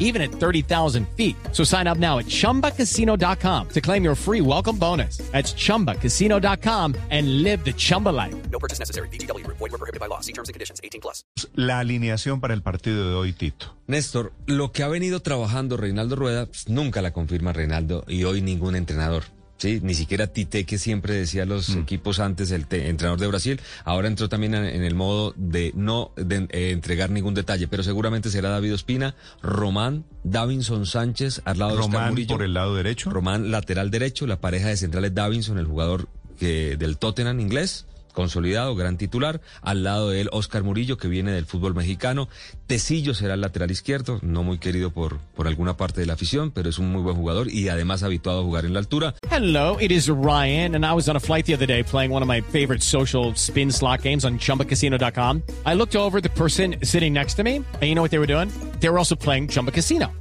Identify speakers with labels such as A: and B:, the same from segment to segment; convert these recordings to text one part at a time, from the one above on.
A: even at 30,000 feet. So sign up now at chumbacasino.com to claim your free welcome bonus. That's chumbacasino.com and live the Chumba life.
B: No purchase necessary. BGW. Void were prohibited by law. See terms and conditions. 18 plus.
C: La alineación para el partido de hoy, Tito.
D: Néstor, lo que ha venido trabajando Reinaldo Rueda, pues, nunca la confirma Reinaldo y hoy ningún entrenador. Sí, ni siquiera Tite, que siempre decía los equipos antes, el te- entrenador de Brasil, ahora entró también en, el modo de no de, eh, entregar ningún detalle, pero seguramente será David Ospina, Román, Davinson Sánchez, al lado de
C: Román por el lado derecho.
D: Román lateral derecho, la pareja de centrales Davinson, el jugador que, del Tottenham inglés, consolidado, gran titular, al lado de él Oscar Murillo, que viene del fútbol mexicano, Tecillo será el lateral izquierdo, no muy querido por, alguna parte de la afición, pero es un muy buen jugador y además habituado a jugar en la altura.
A: Hello, it is Ryan, and I was on a flight the other day playing one of my favorite social spin slot games on chumbacasino.com. I looked over the person sitting next to me, and you know what they were doing? They were also playing Chumba Casino.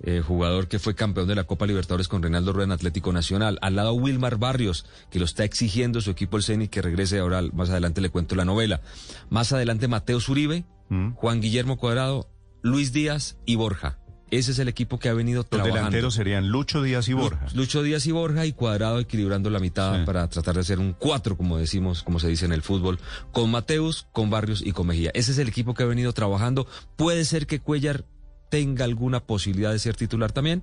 D: eh, jugador que fue campeón de la Copa Libertadores con Reinaldo Rueda en Atlético Nacional. Al lado Wilmar Barrios, que lo está exigiendo su equipo el Ceni que regrese ahora. Más adelante le cuento la novela. Más adelante Mateo Zuribe, Juan Guillermo Cuadrado, Luis Díaz y Borja. Ese es el equipo que ha venido
C: Los
D: trabajando.
C: delanteros serían Lucho Díaz y Borja.
D: Lucho Díaz y Borja y Cuadrado equilibrando la mitad
C: Sí.
D: para tratar de hacer un cuatro, como decimos, como se dice en el fútbol, con Mateus, con Barrios y con Mejía. Ese es el equipo que ha venido trabajando. Puede ser que Cuellar tenga alguna posibilidad de ser titular también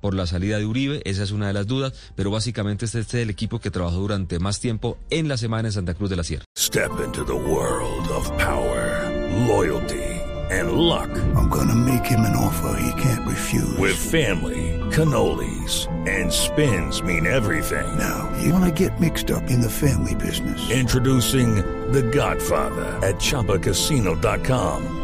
D: por la salida de Uribe, esa es una de las dudas, pero básicamente este es el equipo que trabajó durante más tiempo en la semana en Santa Cruz de la Sierra.
E: Step into the world of power, loyalty, and luck.
F: I'm gonna make him an offer he can't refuse.
E: With family, cannolis, and spins mean everything.
F: now, you wanna get mixed up in the family business.
E: Introducing The Godfather at ChumbaCasino.com.